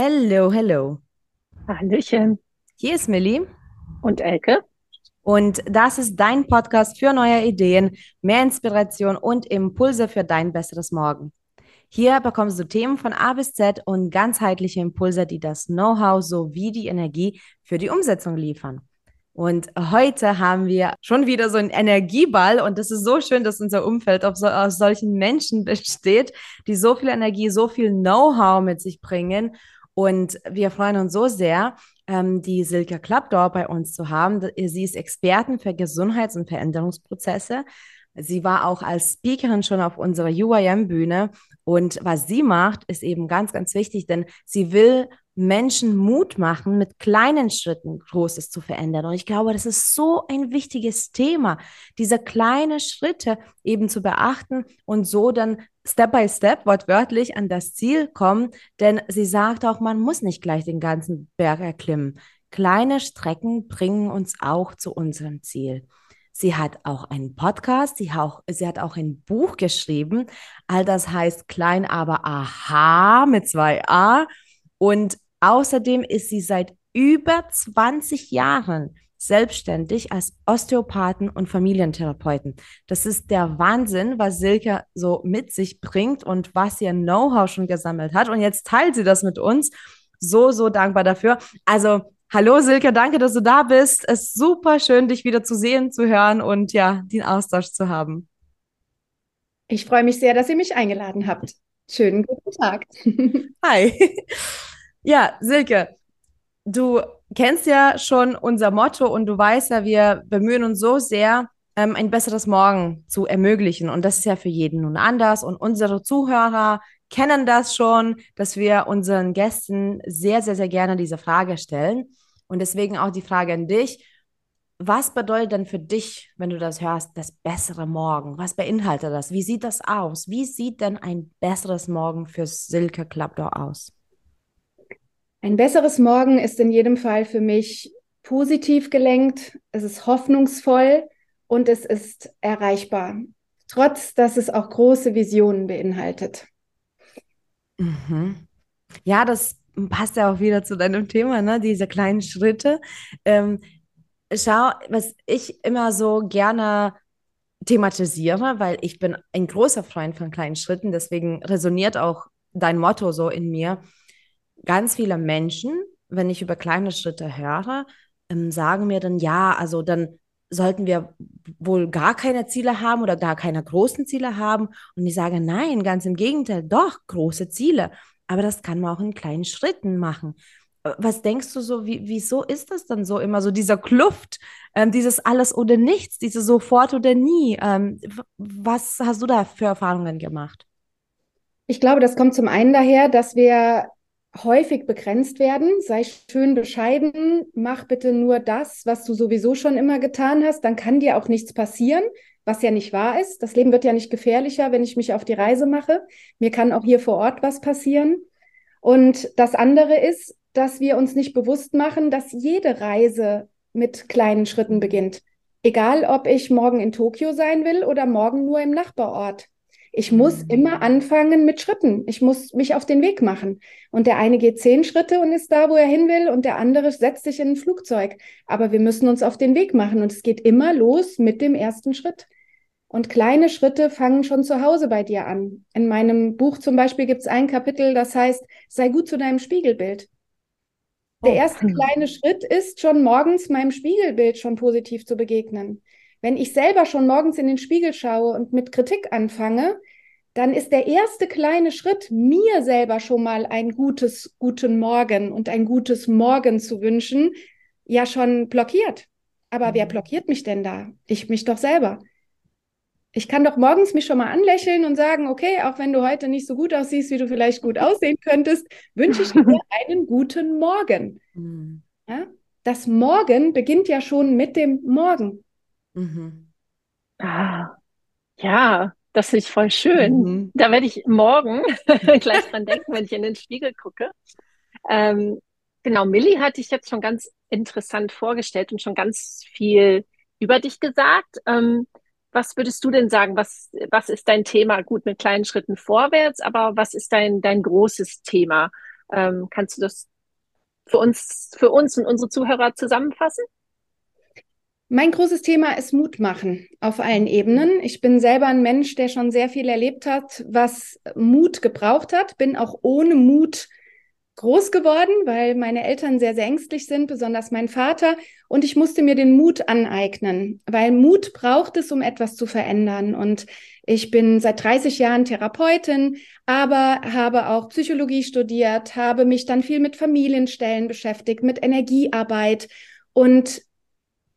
Hello, hello. Hallöchen. Hier ist Millie Und Elke? und das ist dein Podcast für neue Ideen, mehr Inspiration und Impulse für dein besseres Morgen. Hier bekommst du Themen von A bis Z und ganzheitliche Impulse, die das Know-how sowie die Energie für die Umsetzung liefern. Und heute haben wir schon wieder so einen Energieball und das ist so schön, dass unser Umfeld auf so, aus solchen Menschen besteht, die so viel Energie, so viel Know-how mit sich bringen. Und wir freuen uns so sehr, ähm, die Silke Klappdor bei uns zu haben. Sie ist Expertin für Gesundheits- und Veränderungsprozesse. Sie war auch als Speakerin schon auf unserer UIM-Bühne. Und was sie macht, ist eben ganz, ganz wichtig, denn sie will Menschen Mut machen, mit kleinen Schritten Großes zu verändern. Und ich glaube, das ist so ein wichtiges Thema, diese kleinen Schritte eben zu beachten und so dann Step by Step, wortwörtlich, an das Ziel kommen. Denn sie sagt auch, man muss nicht gleich den ganzen Berg erklimmen. Kleine Strecken bringen uns auch zu unserem Ziel. Sie hat auch einen Podcast, sie, auch, sie hat auch ein Buch geschrieben. All das heißt Klein, aber Aha mit zwei A. Und außerdem ist sie seit über 20 Jahren selbstständig als Osteopathen und Familientherapeuten. Das ist der Wahnsinn, was Silke so mit sich bringt und was ihr Know-how schon gesammelt hat. Und jetzt teilt sie das mit uns. So, so dankbar dafür. Also Hallo Silke, danke, dass du da bist. Es ist super schön, dich wieder zu sehen, zu hören und ja, den Austausch zu haben. Ich freue mich sehr, dass ihr mich eingeladen habt. Schönen guten Tag. Hi. Ja, Silke, du kennst ja schon unser Motto und du weißt ja, wir bemühen uns so sehr, ähm, ein besseres Morgen zu ermöglichen. Und das ist ja für jeden nun anders. Und unsere Zuhörer kennen das schon, dass wir unseren Gästen sehr, sehr, sehr gerne diese Frage stellen. Und deswegen auch die Frage an dich. Was bedeutet denn für dich, wenn du das hörst, das bessere Morgen? Was beinhaltet das? Wie sieht das aus? Wie sieht denn ein besseres Morgen für Silke Klappdor aus? Ein besseres Morgen ist in jedem Fall für mich positiv gelenkt, es ist hoffnungsvoll und es ist erreichbar, trotz dass es auch große Visionen beinhaltet. Mhm. Ja, das passt ja auch wieder zu deinem Thema, ne? Diese kleinen Schritte. Ähm, schau, was ich immer so gerne thematisiere, weil ich bin ein großer Freund von kleinen Schritten, deswegen resoniert auch dein Motto so in mir. Ganz viele Menschen, wenn ich über kleine Schritte höre, ähm, sagen mir dann, ja, also dann sollten wir wohl gar keine Ziele haben oder gar keine großen Ziele haben. Und ich sage, nein, ganz im Gegenteil, doch, große Ziele. Aber das kann man auch in kleinen Schritten machen. Äh, Was denkst du so, wie, wieso ist das dann so immer so dieser Kluft, ähm, dieses alles oder nichts, diese sofort oder nie? Ähm, was hast du da für Erfahrungen gemacht? Ich glaube, das kommt zum einen daher, dass wir häufig begrenzt werden. Sei schön bescheiden, mach bitte nur das, was du sowieso schon immer getan hast, dann kann dir auch nichts passieren, was ja nicht wahr ist. Das Leben wird ja nicht gefährlicher, wenn ich mich auf die Reise mache. Mir kann auch hier vor Ort was passieren. Und das andere ist, dass wir uns nicht bewusst machen, dass jede Reise mit kleinen Schritten beginnt. Egal, ob ich morgen in Tokio sein will oder morgen nur im Nachbarort. Ich muss immer anfangen mit Schritten. Ich muss mich auf den Weg machen. Und der eine geht zehn Schritte und ist da, wo er hin will, und der andere setzt sich in ein Flugzeug. Aber wir müssen uns auf den Weg machen. Und es geht immer los mit dem ersten Schritt. Und kleine Schritte fangen schon zu Hause bei dir an. In meinem Buch zum Beispiel gibt es ein Kapitel, das heißt, sei gut zu deinem Spiegelbild. Der Oh. erste kleine Schritt ist schon morgens meinem Spiegelbild schon positiv zu begegnen. Wenn ich selber schon morgens in den Spiegel schaue und mit Kritik anfange, dann ist der erste kleine Schritt, mir selber schon mal ein gutes guten Morgen und ein gutes Morgen zu wünschen, ja schon blockiert. Aber wer Mhm. blockiert mich denn da? Ich mich doch selber. Ich kann doch morgens mich schon mal anlächeln und sagen, okay, auch wenn du heute nicht so gut aussiehst, wie du vielleicht gut aussehen könntest, wünsche ich dir einen guten Morgen. Mhm. Ja? Das Morgen beginnt ja schon mit dem Morgen. Mhm. Ah, ja, das finde ich voll schön. Mhm. Da werde ich morgen gleich dran denken, wenn ich in den Spiegel gucke. Ähm, genau, Millie hat dich jetzt schon ganz interessant vorgestellt und schon ganz viel über dich gesagt. Ähm, was würdest du denn sagen? Was, was ist dein Thema? Gut, mit kleinen Schritten vorwärts, aber was ist dein, dein großes Thema? Ähm, kannst du das für uns, für uns und unsere Zuhörer zusammenfassen? Mein großes Thema ist Mut machen auf allen Ebenen. Ich bin selber ein Mensch, der schon sehr viel erlebt hat, was Mut gebraucht hat. Bin auch ohne Mut groß geworden, weil meine Eltern sehr, sehr ängstlich sind, besonders mein Vater. Und ich musste mir den Mut aneignen, weil Mut braucht es, um etwas zu verändern. Und ich bin seit 30 Jahren Therapeutin, aber habe auch Psychologie studiert, habe mich dann viel mit Familienstellen beschäftigt, mit Energiearbeit und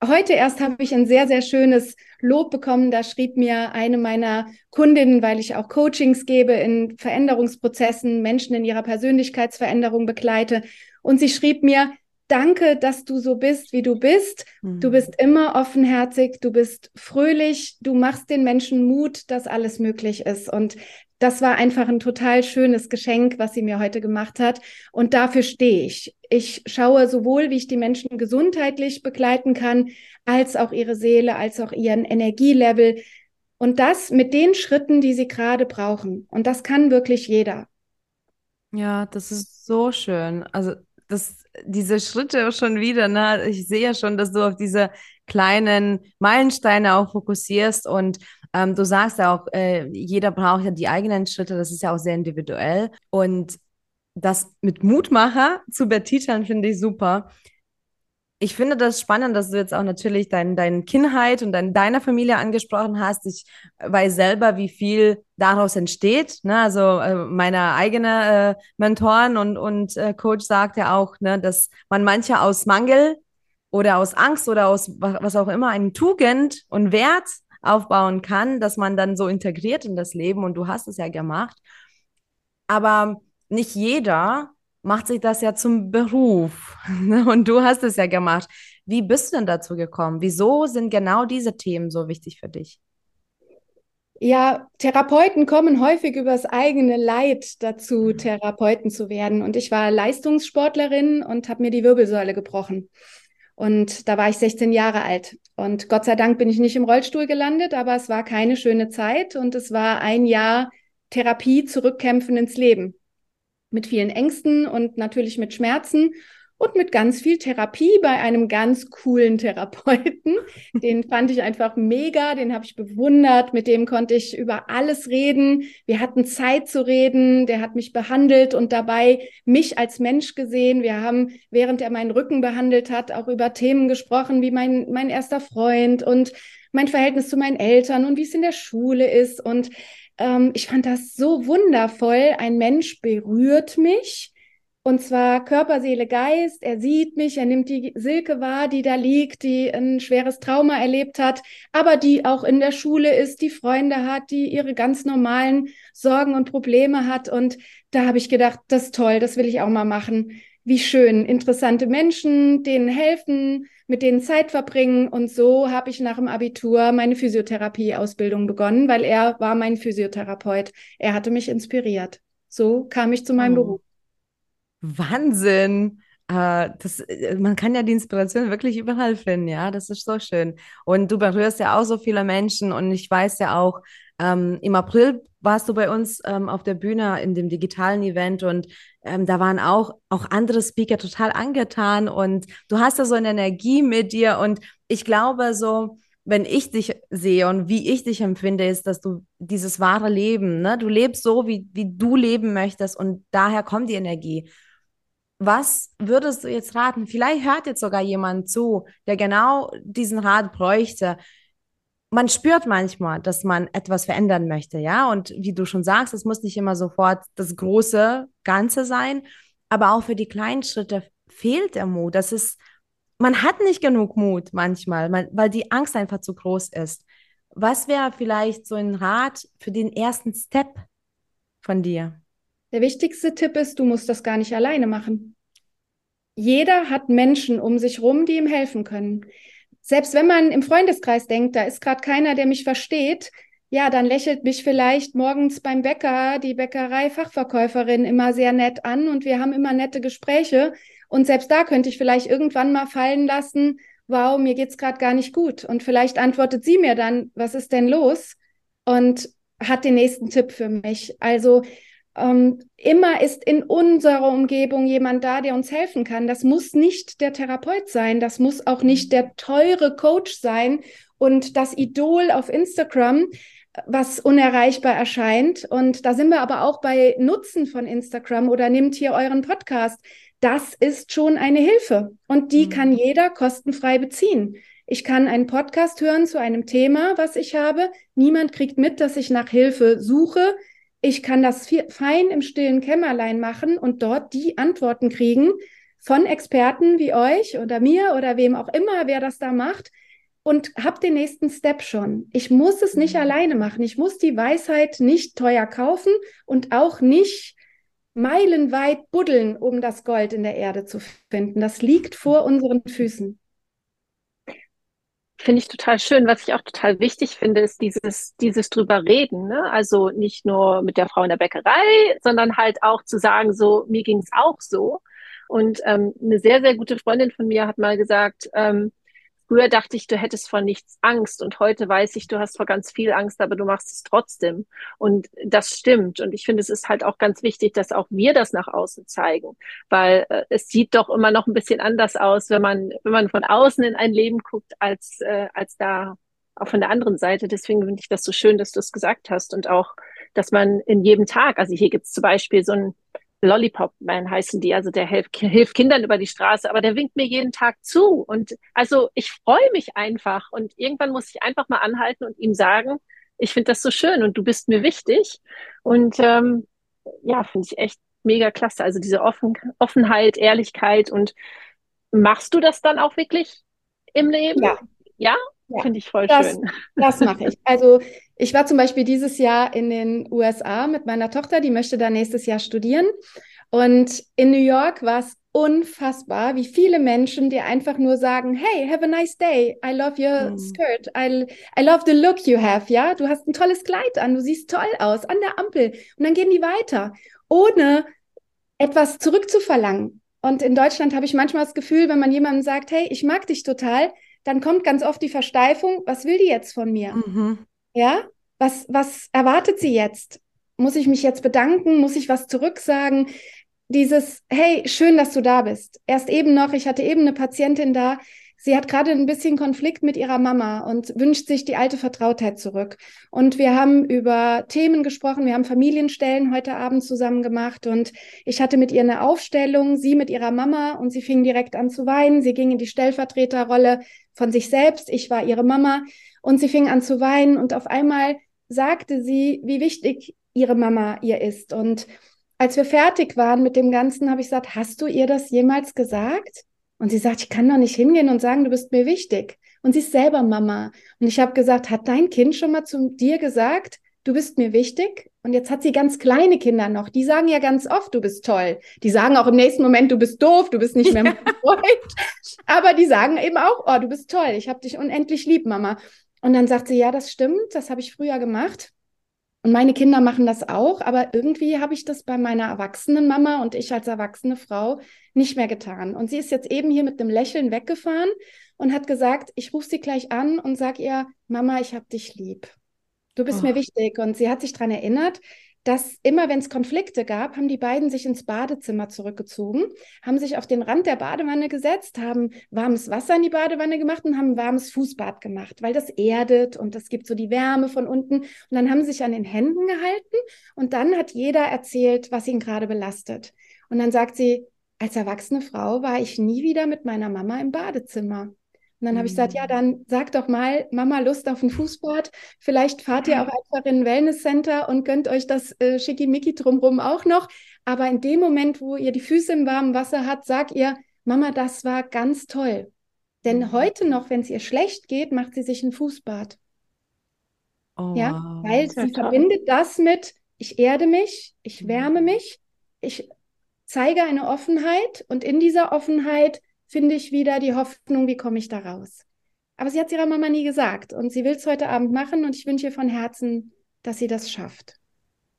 heute erst habe ich ein sehr, sehr schönes Lob bekommen. Da schrieb mir eine meiner Kundinnen, weil ich auch Coachings gebe in Veränderungsprozessen, Menschen in ihrer Persönlichkeitsveränderung begleite. Und sie schrieb mir, danke, dass du so bist, wie du bist. Du mhm. bist immer offenherzig, du bist fröhlich, du machst den Menschen Mut, dass alles möglich ist. Und das war einfach ein total schönes Geschenk, was sie mir heute gemacht hat. Und dafür stehe ich. Ich schaue sowohl, wie ich die Menschen gesundheitlich begleiten kann, als auch ihre Seele, als auch ihren Energielevel. Und das mit den Schritten, die sie gerade brauchen. Und das kann wirklich jeder. Ja, das ist so schön. Also das, diese Schritte schon wieder, ne? Ich sehe ja schon, dass du auf diese kleinen Meilensteine auch fokussierst und ähm, du sagst ja auch, äh, jeder braucht ja die eigenen Schritte, das ist ja auch sehr individuell. Und das mit Mutmacher zu betiteln, finde ich super. Ich finde das spannend, dass du jetzt auch natürlich dein, deine Kindheit und dein, deine Familie angesprochen hast. Ich weiß selber, wie viel daraus entsteht. Ne? Also äh, meine eigene äh, Mentoren und, und äh, Coach sagt ja auch, ne, dass man manche aus Mangel oder aus Angst oder aus was auch immer eine Tugend und Wert aufbauen kann, dass man dann so integriert in das Leben und du hast es ja gemacht. Aber nicht jeder macht sich das ja zum Beruf ne? und du hast es ja gemacht. Wie bist du denn dazu gekommen? Wieso sind genau diese Themen so wichtig für dich? Ja, Therapeuten kommen häufig übers eigene Leid dazu, mhm. Therapeuten zu werden. Und ich war Leistungssportlerin und habe mir die Wirbelsäule gebrochen. Und da war ich 16 Jahre alt. Und Gott sei Dank bin ich nicht im Rollstuhl gelandet, aber es war keine schöne Zeit und es war ein Jahr Therapie, zurückkämpfen ins Leben. Mit vielen Ängsten und natürlich mit Schmerzen und mit ganz viel Therapie bei einem ganz coolen Therapeuten. Den fand ich einfach mega, den habe ich bewundert, mit dem konnte ich über alles reden. Wir hatten Zeit zu reden, der hat mich behandelt und dabei mich als Mensch gesehen. Wir haben, während er meinen Rücken behandelt hat, auch über Themen gesprochen, wie mein, mein erster Freund und mein Verhältnis zu meinen Eltern und wie es in der Schule ist. Und ähm, ich fand das so wundervoll. Ein Mensch berührt mich und zwar Körper, Seele, Geist. Er sieht mich, er nimmt die Silke wahr, die da liegt, die ein schweres Trauma erlebt hat, aber die auch in der Schule ist, die Freunde hat, die ihre ganz normalen Sorgen und Probleme hat. Und da habe ich gedacht, das ist toll, das will ich auch mal machen. Wie schön, interessante Menschen, denen helfen, mit denen Zeit verbringen. Und so habe ich nach dem Abitur meine Physiotherapie-Ausbildung begonnen, weil er war mein Physiotherapeut. Er hatte mich inspiriert. So kam ich zu meinem oh. Beruf. Wahnsinn. Äh, das, äh, man kann ja die Inspiration wirklich überall finden, ja, das ist so schön. Und du berührst ja auch so viele Menschen und ich weiß ja auch, ähm, im April warst du bei uns ähm, auf der Bühne in dem digitalen Event und ähm, da waren auch, auch andere Speaker total angetan und du hast da so eine Energie mit dir und ich glaube so, wenn ich dich sehe und wie ich dich empfinde, ist, dass du dieses wahre Leben, ne, du lebst so, wie, wie du leben möchtest und daher kommt die Energie. Was würdest du jetzt raten? Vielleicht hört jetzt sogar jemand zu, der genau diesen Rat bräuchte. Man spürt manchmal, dass man etwas verändern möchte, ja. Und wie du schon sagst, es muss nicht immer sofort das große Ganze sein, aber auch für die kleinen Schritte fehlt der Mut. Das ist, man hat nicht genug Mut manchmal, man, weil die Angst einfach zu groß ist. Was wäre vielleicht so ein Rat für den ersten Step von dir? Der wichtigste Tipp ist, du musst das gar nicht alleine machen. Jeder hat Menschen um sich rum, die ihm helfen können. Selbst wenn man im Freundeskreis denkt, da ist gerade keiner, der mich versteht, ja, dann lächelt mich vielleicht morgens beim Bäcker die Bäckerei-Fachverkäuferin immer sehr nett an und wir haben immer nette Gespräche. Und selbst da könnte ich vielleicht irgendwann mal fallen lassen, wow, mir geht's gerade gar nicht gut. Und vielleicht antwortet sie mir dann, was ist denn los? Und hat den nächsten Tipp für mich. Also Ähm, immer ist in unserer Umgebung jemand da, der uns helfen kann. Das muss nicht der Therapeut sein, das muss auch nicht der teure Coach sein und das Idol auf Instagram, was unerreichbar erscheint. Und da sind wir aber auch bei Nutzen von Instagram oder nimmt hier euren Podcast. Das ist schon eine Hilfe und die mhm. kann jeder kostenfrei beziehen. Ich kann einen Podcast hören zu einem Thema, was ich habe. Niemand kriegt mit, dass ich nach Hilfe suche. Ich kann das fein im stillen Kämmerlein machen und dort die Antworten kriegen von Experten wie euch oder mir oder wem auch immer, wer das da macht. Und hab den nächsten Step schon. Ich muss es nicht mhm. alleine machen. Ich muss die Weisheit nicht teuer kaufen und auch nicht meilenweit buddeln, um das Gold in der Erde zu finden. Das liegt vor unseren Füßen. Finde ich total schön. Was ich auch total wichtig finde, ist dieses, dieses drüber reden. Ne? Also nicht nur mit der Frau in der Bäckerei, sondern halt auch zu sagen, so, mir ging es auch so. Und ähm, eine sehr, sehr gute Freundin von mir hat mal gesagt, ähm, Früher dachte ich, du hättest vor nichts Angst und heute weiß ich, du hast vor ganz viel Angst, aber du machst es trotzdem. Und das stimmt. Und ich finde, es ist halt auch ganz wichtig, dass auch wir das nach außen zeigen, weil äh, es sieht doch immer noch ein bisschen anders aus, wenn man, wenn man von außen in ein Leben guckt, als, äh, als da auch von der anderen Seite. Deswegen finde ich das so schön, dass du es gesagt hast und auch, dass man in jedem Tag, also hier gibt es zum Beispiel so ein Lollipop Man heißen die, also der hilft, hilft Kindern über die Straße, aber der winkt mir jeden Tag zu. Und also ich freue mich einfach und irgendwann muss ich einfach mal anhalten und ihm sagen, ich finde das so schön und du bist mir wichtig. Und ähm, ja, finde ich echt mega klasse. Also diese Offen Offenheit, Ehrlichkeit und machst du das dann auch wirklich im Leben? Ja. Ja? Ja, Finde ich voll das, schön. Das mache ich. Also ich war zum Beispiel dieses Jahr in den USA mit meiner Tochter, die möchte da nächstes Jahr studieren. Und in New York war es unfassbar, wie viele Menschen dir einfach nur sagen, hey, have a nice day, I love your mm. skirt, I, I love the look you have, ja, du hast ein tolles Kleid an, du siehst toll aus an der Ampel und dann gehen die weiter, ohne etwas zurückzuverlangen. Und in Deutschland habe ich manchmal das Gefühl, wenn man jemandem sagt, hey, ich mag dich total, dann kommt ganz oft die Versteifung, was will die jetzt von mir? Mhm. Ja, was, was erwartet sie jetzt? Muss ich mich jetzt bedanken? Muss ich was zurücksagen? Dieses, hey, schön, dass du da bist. Erst eben noch, ich hatte eben eine Patientin da, Sie hat gerade ein bisschen Konflikt mit ihrer Mama und wünscht sich die alte Vertrautheit zurück. Und wir haben über Themen gesprochen. Wir haben Familienstellen heute Abend zusammen gemacht und ich hatte mit ihr eine Aufstellung, sie mit ihrer Mama und sie fing direkt an zu weinen. Sie ging in die Stellvertreterrolle von sich selbst. Ich war ihre Mama und sie fing an zu weinen und auf einmal sagte sie, wie wichtig ihre Mama ihr ist. Und als wir fertig waren mit dem Ganzen, habe ich gesagt, hast du ihr das jemals gesagt? Und sie sagt, ich kann doch nicht hingehen und sagen, du bist mir wichtig. Und sie ist selber Mama. Und ich habe gesagt, hat dein Kind schon mal zu dir gesagt, du bist mir wichtig? Und jetzt hat sie ganz kleine Kinder noch. Die sagen ja ganz oft, du bist toll. Die sagen auch im nächsten Moment, du bist doof, du bist nicht mehr mein Freund. Aber die sagen eben auch, oh, du bist toll, ich habe dich unendlich lieb, Mama. Und dann sagt sie, ja, das stimmt, das habe ich früher gemacht. Und meine Kinder machen das auch, aber irgendwie habe ich das bei meiner erwachsenen Mama und ich als erwachsene Frau nicht mehr getan. Und sie ist jetzt eben hier mit einem Lächeln weggefahren und hat gesagt, ich rufe sie gleich an und sage ihr, Mama, ich habe dich lieb. Du bist oh. mir wichtig. Und sie hat sich daran erinnert, dass immer, wenn es Konflikte gab, haben die beiden sich ins Badezimmer zurückgezogen, haben sich auf den Rand der Badewanne gesetzt, haben warmes Wasser in die Badewanne gemacht und haben ein warmes Fußbad gemacht, weil das erdet und das gibt so die Wärme von unten. Und dann haben sie sich an den Händen gehalten und dann hat jeder erzählt, was ihn gerade belastet. Und dann sagt sie, als erwachsene Frau war ich nie wieder mit meiner Mama im Badezimmer. Und dann habe ich gesagt, ja, mhm. dann sag doch mal, Mama, Lust auf ein Fußbad. Vielleicht fahrt ihr auch einfach in ein Wellnesscenter und gönnt euch das äh, Schickimicki drumherum auch noch. Aber in dem Moment, wo ihr die Füße im warmen Wasser habt, sag ihr, Mama, das war ganz toll. Denn mhm. heute noch, wenn es ihr schlecht geht, macht sie sich ein Fußbad. Oh, ja, weil sie toll. verbindet das mit, ich erde mich, ich wärme mhm. mich, ich zeige eine Offenheit und in dieser Offenheit finde ich wieder die Hoffnung, wie komme ich da raus. Aber sie hat es ihrer Mama nie gesagt und sie will es heute Abend machen und ich wünsche ihr von Herzen, dass sie das schafft.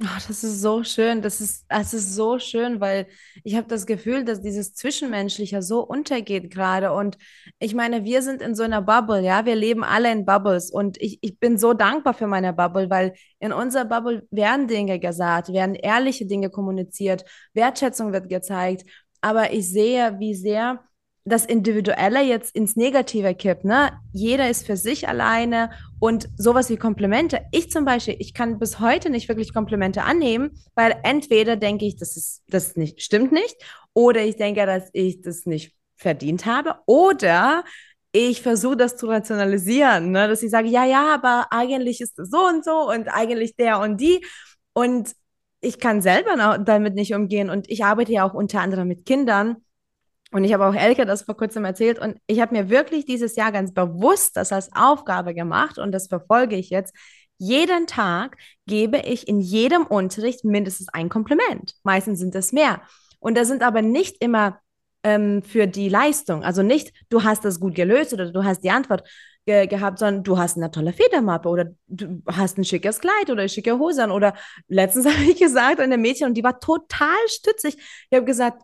Oh, das ist so schön. Das ist, das ist so schön, weil ich habe das Gefühl, dass dieses Zwischenmenschliche so untergeht gerade. Und ich meine, wir sind in so einer Bubble, ja. Wir leben alle in Bubbles. Und ich, ich bin so dankbar für meine Bubble, weil in unserer Bubble werden Dinge gesagt, werden ehrliche Dinge kommuniziert, Wertschätzung wird gezeigt. Aber ich sehe, wie sehr das Individuelle jetzt ins Negative kippt, ne? Jeder ist für sich alleine und sowas wie Komplimente. Ich zum Beispiel, ich kann bis heute nicht wirklich Komplimente annehmen, weil entweder denke ich, das ist, das nicht, stimmt nicht, oder ich denke, dass ich das nicht verdient habe, oder ich versuche das zu rationalisieren, ne? dass ich sage, ja, ja, aber eigentlich ist es so und so und eigentlich der und die und ich kann selber damit nicht umgehen und ich arbeite ja auch unter anderem mit Kindern und ich habe auch Elke das vor kurzem erzählt und ich habe mir wirklich dieses Jahr ganz bewusst das als Aufgabe gemacht und das verfolge ich jetzt. Jeden Tag gebe ich in jedem Unterricht mindestens ein Kompliment. Meistens sind es mehr. Und das sind aber nicht immer ähm, für die Leistung. Also nicht, du hast das gut gelöst oder du hast die Antwort ge gehabt, sondern du hast eine tolle Federmappe oder du hast ein schickes Kleid oder schicke Hosen. Oder letztens habe ich gesagt, eine Mädchen und die war total stützig. Ich habe gesagt,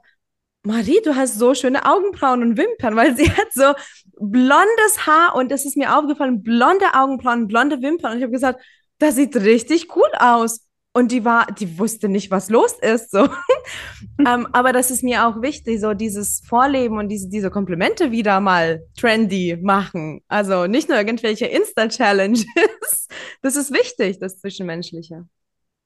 Marie, du hast so schöne Augenbrauen und Wimpern, weil sie hat so blondes Haar und es ist mir aufgefallen, blonde Augenbrauen, blonde Wimpern. Und ich habe gesagt, das sieht richtig cool aus. Und die war, die wusste nicht, was los ist. So. ähm, aber das ist mir auch wichtig, so dieses Vorleben und diese, diese Komplimente wieder mal trendy machen. Also nicht nur irgendwelche Insta-Challenges. das ist wichtig, das Zwischenmenschliche.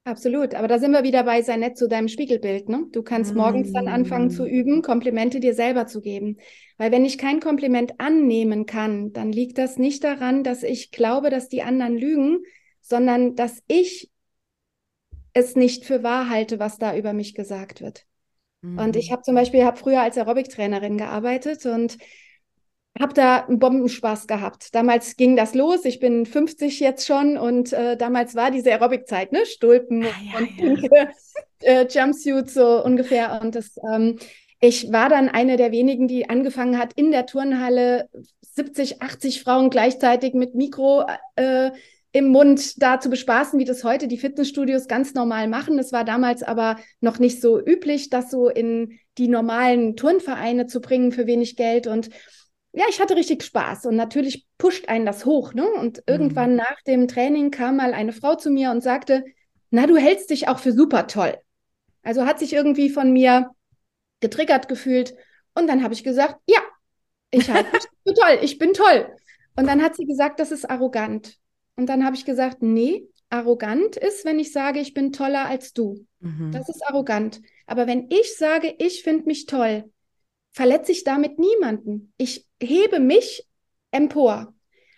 Absolut, aber da sind wir wieder bei, sei nett zu deinem Spiegelbild. Ne? Du kannst morgens dann anfangen zu mm. üben, Komplimente dir selber zu geben. Weil wenn ich kein Kompliment annehmen kann, dann liegt das nicht daran, dass ich glaube, dass die anderen lügen, sondern dass ich es nicht für wahr halte, was da über mich gesagt wird. Mhm. Und ich mm. habe zum Beispiel, habe früher als Aerobic-Trainerin gearbeitet und habe da einen Bombenspaß gehabt. Damals ging das los. Ich bin 50 jetzt schon und äh, damals war diese Aerobic-Zeit, ne? Stulpen ah, ja, und pinke äh, Jumpsuits so ungefähr. Und das, ähm, ich war dann eine der wenigen, die angefangen hat, in der Turnhalle 70, 80 Frauen gleichzeitig mit Mikro äh, im Mund da zu bespaßen, wie das heute die Fitnessstudios ganz normal machen. Es war damals aber noch nicht so üblich, das so in die normalen Turnvereine zu bringen für wenig Geld. Und ja, ich hatte richtig Spaß und natürlich pusht einen das hoch. Ne? Und mhm. irgendwann nach dem Training kam mal eine Frau zu mir und sagte, na, du hältst dich auch für super toll. Also hat sich irgendwie von mir getriggert gefühlt. Und dann habe ich gesagt, ja, ich halte mich für toll, ich bin toll. Und dann hat sie gesagt, das ist arrogant. Und dann habe ich gesagt, nee, arrogant ist, wenn ich sage, ich bin toller als du. Mhm. Das ist arrogant. Aber wenn ich sage, ich finde mich toll, verletze ich damit niemanden. Ich hebe mich empor.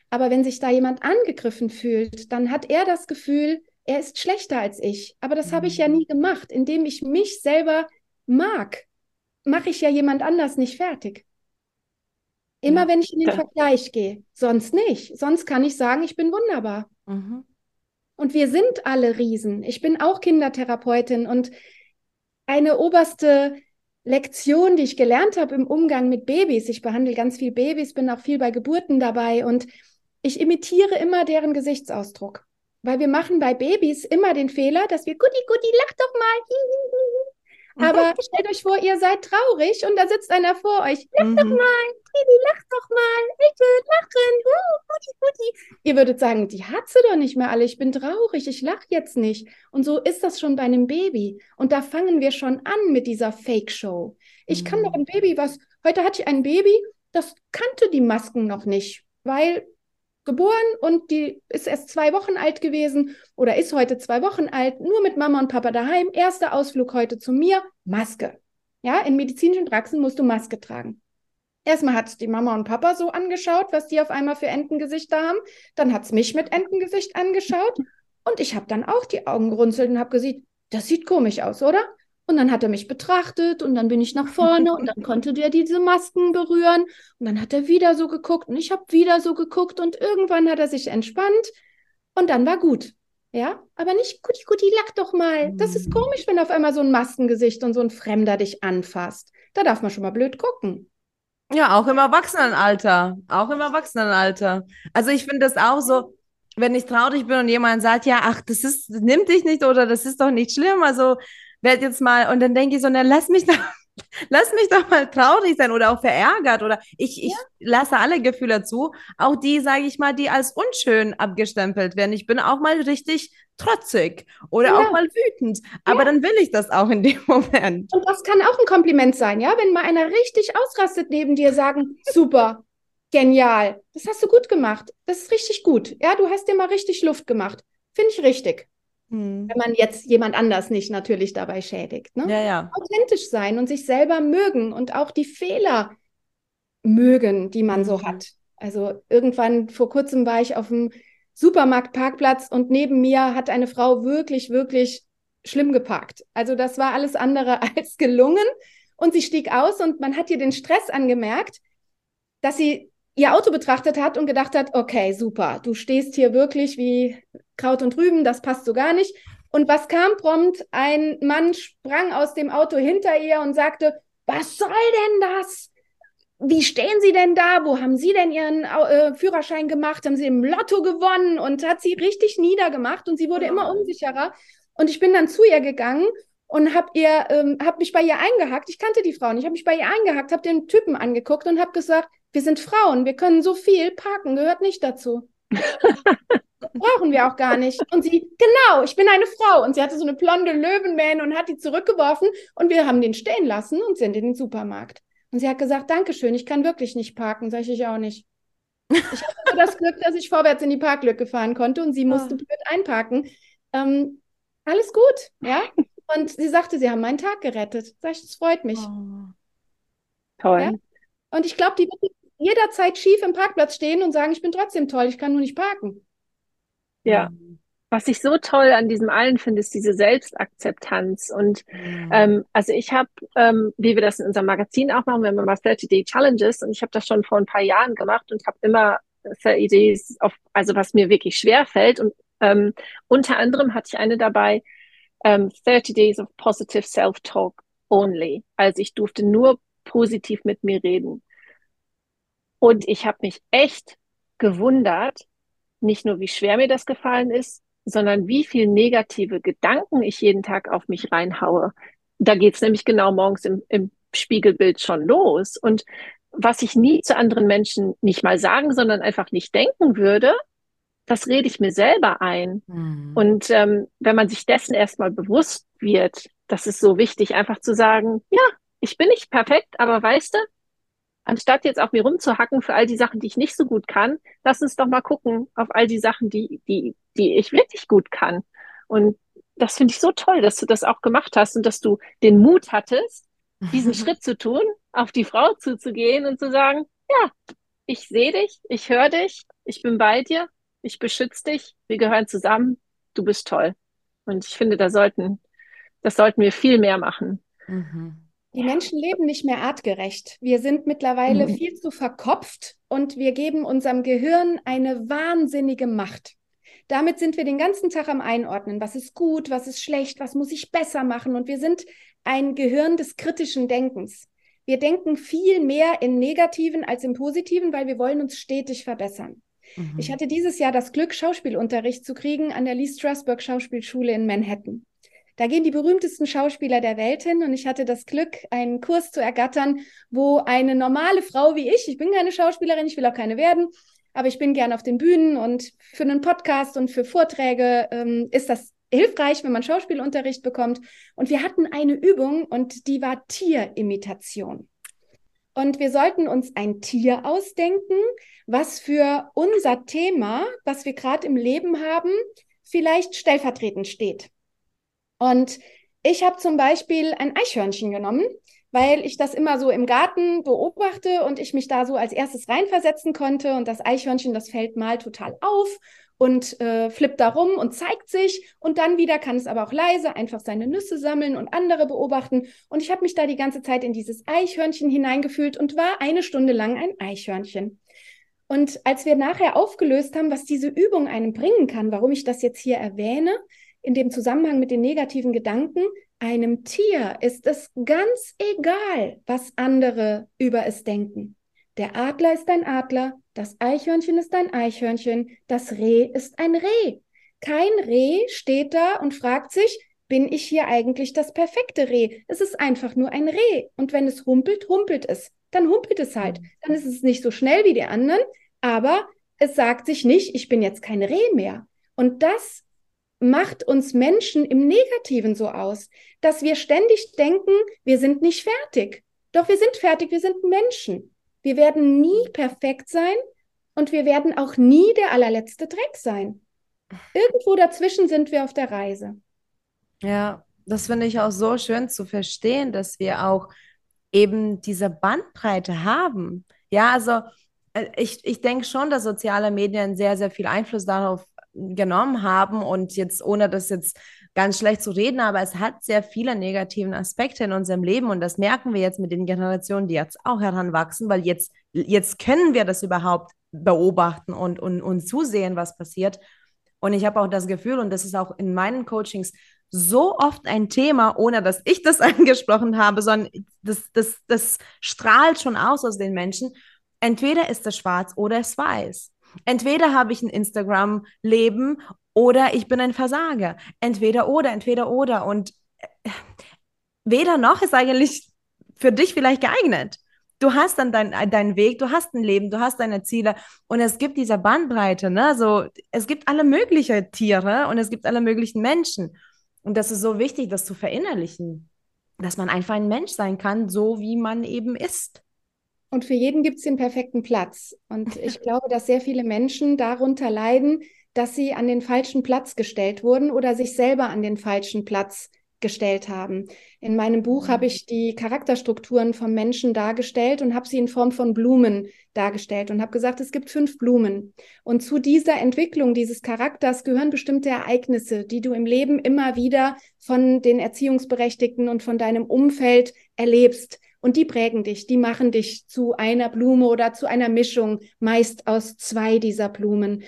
Aber wenn sich da jemand angegriffen fühlt, dann hat er das Gefühl, er ist schlechter als ich. Aber das habe ich ja mhm. nie gemacht. Indem ich mich selber mag, mache ich ja jemand anders nicht fertig. Immer ja. wenn ich in den. Vergleich gehe. Sonst nicht. Sonst kann ich sagen, ich bin wunderbar. Mhm. Und wir sind alle Riesen. Ich bin auch Kindertherapeutin und eine oberste Lektion, die ich gelernt habe im Umgang mit Babys. Ich behandle ganz viel Babys, bin auch viel bei Geburten dabei und ich imitiere immer deren Gesichtsausdruck. Weil wir machen bei Babys immer den Fehler, dass wir, Gutti, Gutti, lach doch mal. Aber stellt euch vor, ihr seid traurig und da sitzt einer vor euch. Lach mhm. doch mal, Baby, lach doch mal. Ich will lachen. Uh, Guti, Guti. Ihr würdet sagen, die hat sie doch nicht mehr alle. Ich bin traurig, ich lache jetzt nicht. Und so ist das schon bei einem Baby. Und da fangen wir schon an mit dieser Fake-Show. Ich mhm. kann doch ein Baby, was, heute hatte ich ein Baby, das kannte die Masken noch nicht, weil geboren und die ist erst zwei Wochen alt gewesen oder ist heute zwei Wochen alt, nur mit Mama und Papa daheim. Erster Ausflug heute zu mir, Maske. Ja, in medizinischen Praxen musst du Maske tragen. Erstmal hat die Mama und Papa so angeschaut, was die auf einmal für Entengesichter haben. Dann hat es mich mit Entengesicht angeschaut. Und ich habe dann auch die Augen gerunzelt und habe gesagt, das sieht komisch aus, oder? Und dann hat er mich betrachtet und dann bin ich nach vorne und dann konnte der diese Masken berühren und dann hat er wieder so geguckt und ich habe wieder so geguckt und irgendwann hat er sich entspannt und dann war gut. Ja, aber nicht guti guti lach doch mal. Das ist komisch, wenn auf einmal so ein Maskengesicht und so ein Fremder dich anfasst. Da darf man schon mal blöd gucken. Ja, auch im Erwachsenenalter. Auch im Erwachsenenalter. Also ich finde das auch so, wenn ich traurig bin und jemand sagt, ja, ach, das ist, das nimmt dich nicht oder das ist doch nicht schlimm, also werd jetzt mal, und dann denke ich so, na, lass mich doch, lass mich doch mal traurig sein oder auch verärgert oder ich, ich lasse alle Gefühle zu, auch die, sage ich mal, die als unschön abgestempelt werden. Ich bin auch mal richtig trotzig oder Ja. auch mal wütend, aber dann will ich das auch in dem Moment. Und das kann auch ein Kompliment sein, ja? Wenn mal einer richtig ausrastet neben dir, sagen, super, genial, das hast du gut gemacht, das ist richtig gut. Ja, du hast dir mal richtig Luft gemacht. Finde ich richtig. Hm. Wenn man jetzt jemand anders nicht natürlich dabei schädigt, ne? Ja, ja. Authentisch sein und sich selber mögen und auch die Fehler mögen, die man so Mhm. hat. Also irgendwann vor kurzem war ich auf dem Supermarktparkplatz und neben mir hat eine Frau wirklich, wirklich schlimm geparkt. Also das war alles andere als gelungen. Und sie stieg aus und man hat ihr den Stress angemerkt, dass sie ihr Auto betrachtet hat und gedacht hat, okay, super, du stehst hier wirklich wie Kraut und Rüben, das passt so gar nicht. Und was kam prompt? Ein Mann sprang aus dem Auto hinter ihr und sagte, was soll denn das? Wie stehen Sie denn da? Wo haben Sie denn Ihren äh, Führerschein gemacht? Haben Sie im Lotto gewonnen? Und hat sie richtig niedergemacht und sie wurde immer unsicherer. Und ich bin dann zu ihr gegangen und habe ihr, ähm, habe mich bei ihr eingehackt. Ich kannte die Frauen. Ich habe mich bei ihr eingehackt, habe den Typen angeguckt und habe gesagt, wir sind Frauen, wir können so viel parken, gehört nicht dazu. Brauchen wir auch gar nicht. Und sie, genau, ich bin eine Frau. Und sie hatte so eine blonde Löwenmähne und hat die zurückgeworfen und wir haben den stehen lassen und sind in den Supermarkt. Und sie hat gesagt, Dankeschön, ich kann wirklich nicht parken. Sag ich, ich auch nicht. Ich hatte das Glück, dass ich vorwärts in die Parklücke fahren konnte und sie musste Ah. blöd einparken. Ähm, alles gut, ja? Und sie sagte, sie haben meinen Tag gerettet. Sag ich, das freut mich. Oh. Toll. Ja. Und ich glaube, die wird jederzeit schief im Parkplatz stehen und sagen, ich bin trotzdem toll, ich kann nur nicht parken. Ja. Was ich so toll an diesem allen finde, ist diese Selbstakzeptanz. Und Mhm. ähm, also ich habe, ähm, wie wir das in unserem Magazin auch machen, wir haben immer 30-Day-Challenges und ich habe das schon vor ein paar Jahren gemacht und habe immer 30 Days auf, also was mir wirklich schwer fällt. Und ähm, unter anderem hatte ich eine dabei, ähm, 30 Days of Positive Self-Talk only. Also ich durfte nur positiv mit mir reden. Und ich habe mich echt gewundert, nicht nur wie schwer mir das gefallen ist, sondern wie viel negative Gedanken ich jeden Tag auf mich reinhaue. Da geht's nämlich genau morgens im, im Spiegelbild schon los. Und was ich nie zu anderen Menschen nicht mal sagen, sondern einfach nicht denken würde, das rede ich mir selber ein. Mhm. Und ähm, wenn man sich dessen erstmal bewusst wird, das ist so wichtig, einfach zu sagen, ja, ich bin nicht perfekt, aber weißt du, anstatt jetzt auf mir rumzuhacken für all die Sachen, die ich nicht so gut kann, lass uns doch mal gucken auf all die Sachen, die, die, die ich wirklich gut kann. Und das finde ich so toll, dass du das auch gemacht hast und dass du den Mut hattest, diesen Schritt zu tun, auf die Frau zuzugehen und zu sagen, ja, ich sehe dich, ich höre dich, ich bin bei dir, ich beschütze dich, wir gehören zusammen, du bist toll. Und ich finde, da sollten, das sollten wir viel mehr machen. Mhm. Die Menschen leben nicht mehr artgerecht. Wir sind mittlerweile Mhm. viel zu verkopft und wir geben unserem Gehirn eine wahnsinnige Macht. Damit sind wir den ganzen Tag am Einordnen. Was ist gut, was ist schlecht, was muss ich besser machen? Und wir sind ein Gehirn des kritischen Denkens. Wir denken viel mehr in Negativen als im Positiven, weil wir wollen uns stetig verbessern. Mhm. Ich hatte dieses Jahr das Glück, Schauspielunterricht zu kriegen an der Lee Strasberg Schauspielschule in Manhattan. Da gehen die berühmtesten Schauspieler der Welt hin und ich hatte das Glück, einen Kurs zu ergattern, wo eine normale Frau wie ich, ich bin keine Schauspielerin, ich will auch keine werden, aber ich bin gern auf den Bühnen und für einen Podcast und für Vorträge ähm, ist das hilfreich, wenn man Schauspielunterricht bekommt. Und wir hatten eine Übung und die war Tierimitation. Und wir sollten uns ein Tier ausdenken, was für unser Thema, was wir gerade im Leben haben, vielleicht stellvertretend steht. Und ich habe zum Beispiel ein Eichhörnchen genommen, weil ich das immer so im Garten beobachte und ich mich da so als erstes reinversetzen konnte. Und das Eichhörnchen, das fällt mal total auf und äh, flippt da rum und zeigt sich. Und dann wieder kann es aber auch leise einfach seine Nüsse sammeln und andere beobachten. Und ich habe mich da die ganze Zeit in dieses Eichhörnchen hineingefühlt und war eine Stunde lang ein Eichhörnchen. Und als wir nachher aufgelöst haben, was diese Übung einem bringen kann, warum ich das jetzt hier erwähne, in dem Zusammenhang mit den negativen Gedanken, einem Tier ist es ganz egal, was andere über es denken. Der Adler ist ein Adler, Das Eichhörnchen ist ein Eichhörnchen, das Reh ist ein Reh. Kein Reh steht da und fragt sich, bin ich hier eigentlich das perfekte Reh? Es ist einfach nur ein Reh. Und wenn es humpelt, humpelt es. Dann humpelt es halt. Dann ist es nicht so schnell wie die anderen, aber es sagt sich nicht, ich bin jetzt kein Reh mehr. Und das macht uns Menschen im Negativen so aus, dass wir ständig denken, wir sind nicht fertig. Doch wir sind fertig, wir sind Menschen. Wir werden nie perfekt sein und wir werden auch nie der allerletzte Dreck sein. Irgendwo dazwischen sind wir auf der Reise. Ja, das finde ich auch so schön zu verstehen, dass wir auch eben diese Bandbreite haben. Ja, also äh, ich, ich denke schon, dass soziale Medien sehr, sehr viel Einfluss darauf genommen haben und jetzt ohne das jetzt ganz schlecht zu reden, aber es hat sehr viele negativen Aspekte in unserem Leben und das merken wir jetzt mit den Generationen, die jetzt auch heranwachsen, weil jetzt, jetzt können wir das überhaupt beobachten und, und, und zusehen, was passiert. Und ich habe auch das Gefühl, und das ist auch in meinen Coachings so oft ein Thema, ohne dass ich das angesprochen habe, sondern das, das, das strahlt schon aus aus den Menschen. Entweder ist es schwarz oder es weiß. Entweder habe ich ein Instagram-Leben oder ich bin ein Versager. Entweder oder, entweder oder. Und äh, weder noch ist eigentlich für dich vielleicht geeignet. Du hast dann dein, deinen Weg, du hast ein Leben, du hast deine Ziele und es gibt diese Bandbreite, ne? So, es gibt alle möglichen Tiere und es gibt alle möglichen Menschen. Und das ist so wichtig, das zu verinnerlichen, dass man einfach ein Mensch sein kann, so wie man eben ist. Und für jeden gibt es den perfekten Platz. Und ich glaube, dass sehr viele Menschen darunter leiden, dass sie an den falschen Platz gestellt wurden oder sich selber an den falschen Platz gestellt haben. In meinem Buch habe ich die Charakterstrukturen vom Menschen dargestellt und habe sie in Form von Blumen dargestellt und habe gesagt, es gibt fünf Blumen. Und zu dieser Entwicklung dieses Charakters gehören bestimmte Ereignisse, die du im Leben immer wieder von den Erziehungsberechtigten und von deinem Umfeld erlebst. Und die prägen dich, die machen dich zu einer Blume oder zu einer Mischung, meist aus zwei dieser Blumen.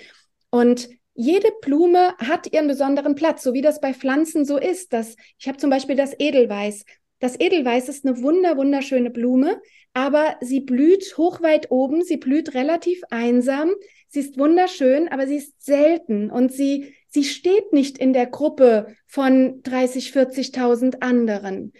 Und jede Blume hat ihren besonderen Platz, so wie das bei Pflanzen so ist. Das, ich habe zum Beispiel das Edelweiß. Das Edelweiß ist eine wunder, wunderschöne Blume, aber sie blüht hochweit oben, sie blüht relativ einsam, sie ist wunderschön, aber sie ist selten und sie, sie steht nicht in der Gruppe von 30, 40.000 anderen.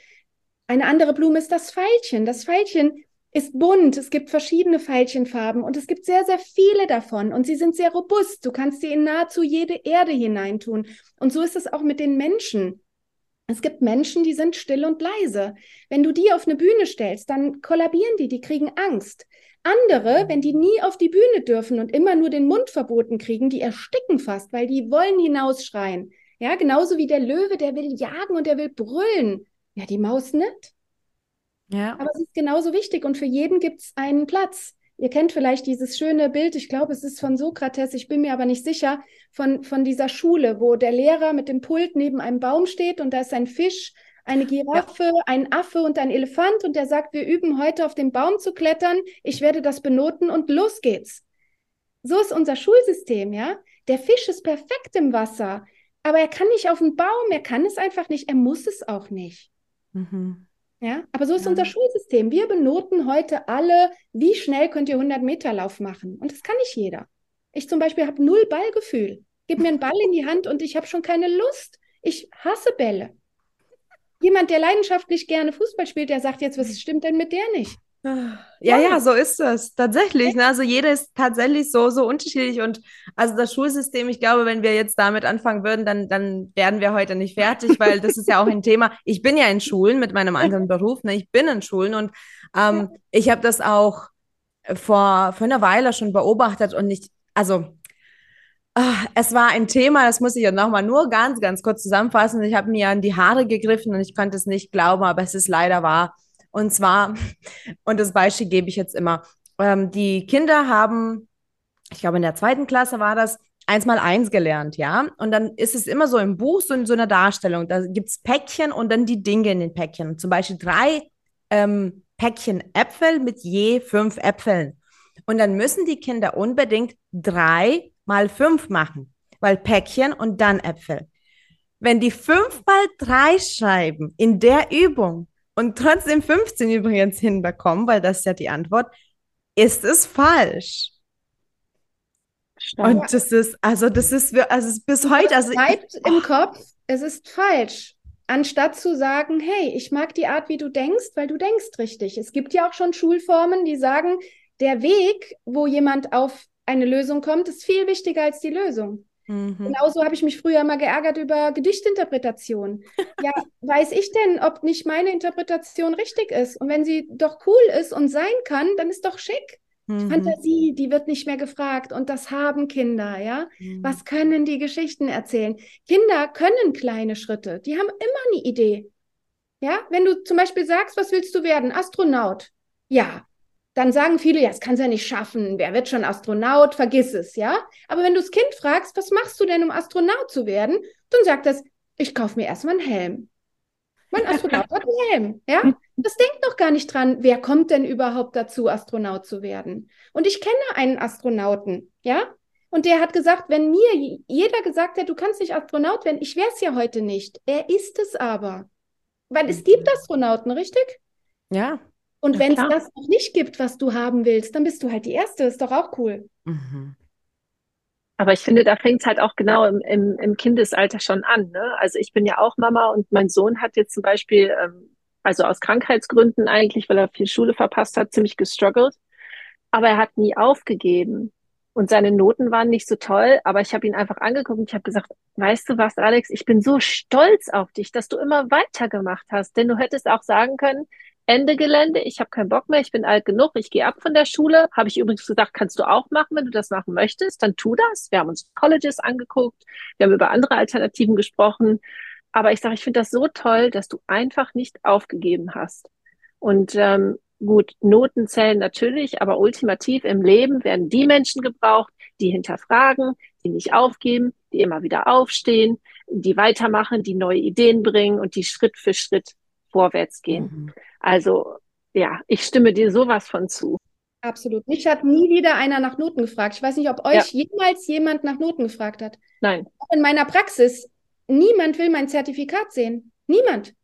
Eine andere Blume ist das Veilchen. Das Veilchen ist bunt, es gibt verschiedene Veilchenfarben und es gibt sehr, sehr viele davon und sie sind sehr robust. Du kannst sie in nahezu jede Erde hineintun. Und so ist es auch mit den Menschen. Es gibt Menschen, die sind still und leise. Wenn du die auf eine Bühne stellst, dann kollabieren die, die kriegen Angst. Andere, wenn die nie auf die Bühne dürfen und immer nur den Mund verboten kriegen, die ersticken fast, weil die wollen hinausschreien. Ja, genauso wie der Löwe, der will jagen und der will brüllen. Ja, die Maus nicht. Ja. Aber es ist genauso wichtig und für jeden gibt es einen Platz. Ihr kennt vielleicht dieses schöne Bild, ich glaube, es ist von Sokrates, ich bin mir aber nicht sicher, von, von dieser Schule, wo der Lehrer mit dem Pult neben einem Baum steht und da ist ein Fisch, eine Giraffe, ja. ein Affe und ein Elefant und der sagt, wir üben heute auf den Baum zu klettern, ich werde das benoten und los geht's. So ist unser Schulsystem, ja. Der Fisch ist perfekt im Wasser, aber er kann nicht auf den Baum, er kann es einfach nicht, er muss es auch nicht. Mhm. Ja, aber so ist ja. unser Schulsystem. Wir benoten heute alle, wie schnell könnt ihr 100 Meter Lauf machen. Und das kann nicht jeder. Ich zum Beispiel habe null Ballgefühl. Gib mir einen Ball in die Hand und ich habe schon keine Lust. Ich hasse Bälle. Jemand, der leidenschaftlich gerne Fußball spielt, der sagt jetzt, was stimmt denn mit der nicht? Ja, ja, so ist es tatsächlich. Ne? Also jeder ist tatsächlich so, so unterschiedlich und also das Schulsystem, ich glaube, wenn wir jetzt damit anfangen würden, dann, dann werden wir heute nicht fertig, weil das ist ja auch ein Thema. Ich bin ja in Schulen mit meinem anderen Beruf, ne? ich bin in Schulen und ähm, ich habe das auch vor, vor einer Weile schon beobachtet und nicht, also ach, es war ein Thema, das muss ich ja nochmal nur ganz, ganz kurz zusammenfassen. Ich habe mir an die Haare gegriffen und ich konnte es nicht glauben, aber es ist leider wahr und zwar, und das Beispiel gebe ich jetzt immer, ähm, die Kinder haben, ich glaube in der zweiten Klasse war das, eins mal eins gelernt, ja. Und dann ist es immer so im Buch, so in so einer Darstellung. Da gibt es Päckchen und dann die Dinge in den Päckchen. Zum Beispiel drei ähm, Päckchen Äpfel mit je fünf Äpfeln. Und dann müssen die Kinder unbedingt drei mal fünf machen, weil Päckchen und dann Äpfel. Wenn die fünf mal drei schreiben in der Übung, und trotzdem 15 übrigens hinbekommen, weil das ist ja die Antwort, ist es falsch. Stark. Und das ist, also das ist, also bis heute, also bleibt ich, im Kopf, es ist falsch. Anstatt zu sagen, hey, ich mag die Art, wie du denkst, weil du denkst richtig. Es gibt ja auch schon Schulformen, die sagen, der Weg, wo jemand auf eine Lösung kommt, ist viel wichtiger als die Lösung. Mhm. Genauso habe ich mich früher mal geärgert über Gedichtinterpretation. ja, weiß ich denn, ob nicht meine Interpretation richtig ist? Und wenn sie doch cool ist und sein kann, dann ist doch schick. Mhm. Fantasie, die wird nicht mehr gefragt und das haben Kinder, ja. Mhm. Was können die Geschichten erzählen? Kinder können kleine Schritte, die haben immer eine Idee. Ja, wenn du zum Beispiel sagst, was willst du werden? Astronaut. Ja, dann sagen viele, ja, das kannst du ja nicht schaffen. Wer wird schon Astronaut? Vergiss es, ja. Aber wenn du das Kind fragst, was machst du denn, um Astronaut zu werden? Dann sagt es, ich kaufe mir erstmal einen Helm. Mein Astronaut hat einen Helm, ja? Das denkt noch gar nicht dran, wer kommt denn überhaupt dazu, Astronaut zu werden? Und ich kenne einen Astronauten, ja? Und der hat gesagt, wenn mir jeder gesagt hätte, du kannst nicht Astronaut werden, ich wäre es ja heute nicht. Er ist es aber. Weil es gibt Astronauten, richtig? Ja. Und wenn es das noch nicht gibt, was du haben willst, dann bist du halt die Erste. Ist doch auch cool. Mhm. Aber ich finde, da fängt es halt auch genau im, im, im Kindesalter schon an. Ne? Also ich bin ja auch Mama und mein Sohn hat jetzt zum Beispiel, ähm, also aus Krankheitsgründen eigentlich, weil er viel Schule verpasst hat, ziemlich gestruggelt. Aber er hat nie aufgegeben. Und seine Noten waren nicht so toll, aber ich habe ihn einfach angeguckt und ich habe gesagt, weißt du was, Alex, ich bin so stolz auf dich, dass du immer weitergemacht hast. Denn du hättest auch sagen können, Ende Gelände, ich habe keinen Bock mehr, ich bin alt genug, ich gehe ab von der Schule. Habe ich übrigens gesagt, kannst du auch machen, wenn du das machen möchtest, dann tu das. Wir haben uns Colleges angeguckt, wir haben über andere Alternativen gesprochen. Aber ich sage, ich finde das so toll, dass du einfach nicht aufgegeben hast. Und ähm, gut, Noten zählen natürlich, aber ultimativ im Leben werden die Menschen gebraucht, die hinterfragen, die nicht aufgeben, die immer wieder aufstehen, die weitermachen, die neue Ideen bringen und die Schritt für Schritt vorwärts gehen. Mhm. Also ja, ich stimme dir sowas von zu. Absolut. Mich hat nie wieder einer nach Noten gefragt. Ich weiß nicht, ob euch ja. jemals jemand nach Noten gefragt hat. Nein. Auch in meiner Praxis, niemand will mein Zertifikat sehen. Niemand.